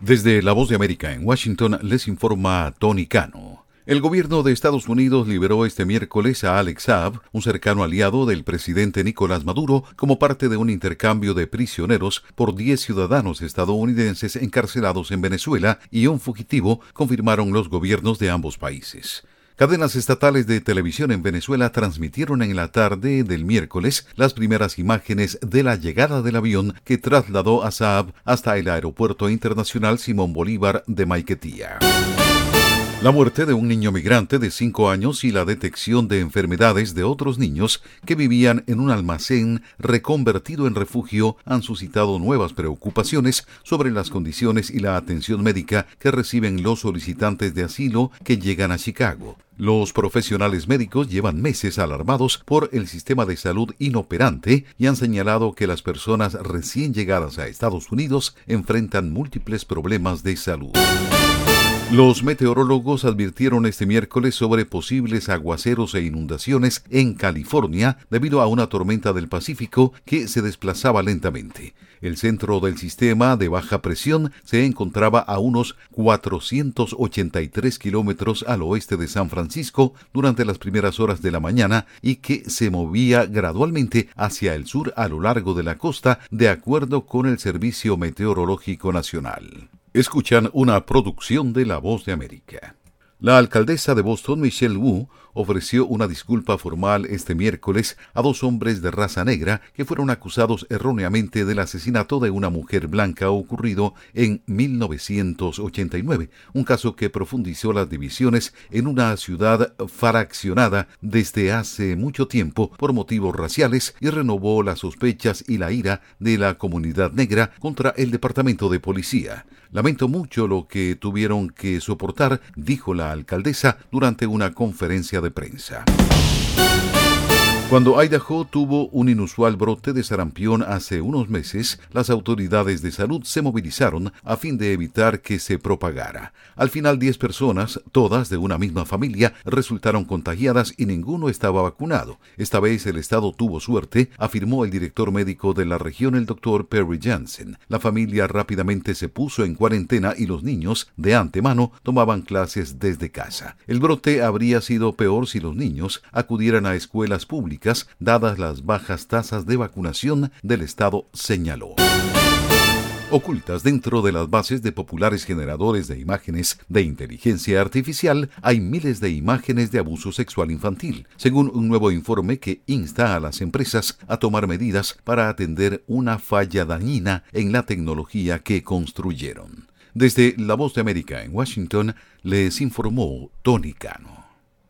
Desde La Voz de América en Washington les informa Tony Cano. El gobierno de Estados Unidos liberó este miércoles a Alex Saab, un cercano aliado del presidente Nicolás Maduro, como parte de un intercambio de prisioneros por 10 ciudadanos estadounidenses encarcelados en Venezuela y un fugitivo, confirmaron los gobiernos de ambos países. Cadenas estatales de televisión en Venezuela transmitieron en la tarde del miércoles las primeras imágenes de la llegada del avión que trasladó a Saab hasta el Aeropuerto Internacional Simón Bolívar de Maiquetía. La muerte de un niño migrante de 5 años y la detección de enfermedades de otros niños que vivían en un almacén reconvertido en refugio han suscitado nuevas preocupaciones sobre las condiciones y la atención médica que reciben los solicitantes de asilo que llegan a Chicago. Los profesionales médicos llevan meses alarmados por el sistema de salud inoperante y han señalado que las personas recién llegadas a Estados Unidos enfrentan múltiples problemas de salud. Los meteorólogos advirtieron este miércoles sobre posibles aguaceros e inundaciones en California debido a una tormenta del Pacífico que se desplazaba lentamente. El centro del sistema de baja presión se encontraba a unos 483 kilómetros al oeste de San Francisco durante las primeras horas de la mañana y que se movía gradualmente hacia el sur a lo largo de la costa de acuerdo con el Servicio Meteorológico Nacional. Escuchan una producción de La Voz de América. La alcaldesa de Boston, Michelle Wu, ofreció una disculpa formal este miércoles a dos hombres de raza negra que fueron acusados erróneamente del asesinato de una mujer blanca ocurrido en 1989, un caso que profundizó las divisiones en una ciudad fraccionada desde hace mucho tiempo por motivos raciales y renovó las sospechas y la ira de la comunidad negra contra el Departamento de Policía. Lamento mucho lo que tuvieron que soportar, dijo la alcaldesa durante una conferencia de prensa. Cuando Idaho tuvo un inusual brote de sarampión hace unos meses, las autoridades de salud se movilizaron a fin de evitar que se propagara. Al final, 10 personas, todas de una misma familia, resultaron contagiadas y ninguno estaba vacunado. Esta vez el Estado tuvo suerte, afirmó el director médico de la región, el doctor Perry Jansen. La familia rápidamente se puso en cuarentena y los niños, de antemano, tomaban clases desde casa. El brote habría sido peor si los niños acudieran a escuelas públicas dadas las bajas tasas de vacunación del Estado, señaló. Ocultas dentro de las bases de populares generadores de imágenes de inteligencia artificial hay miles de imágenes de abuso sexual infantil, según un nuevo informe que insta a las empresas a tomar medidas para atender una falla dañina en la tecnología que construyeron. Desde La Voz de América en Washington les informó Tony Cano.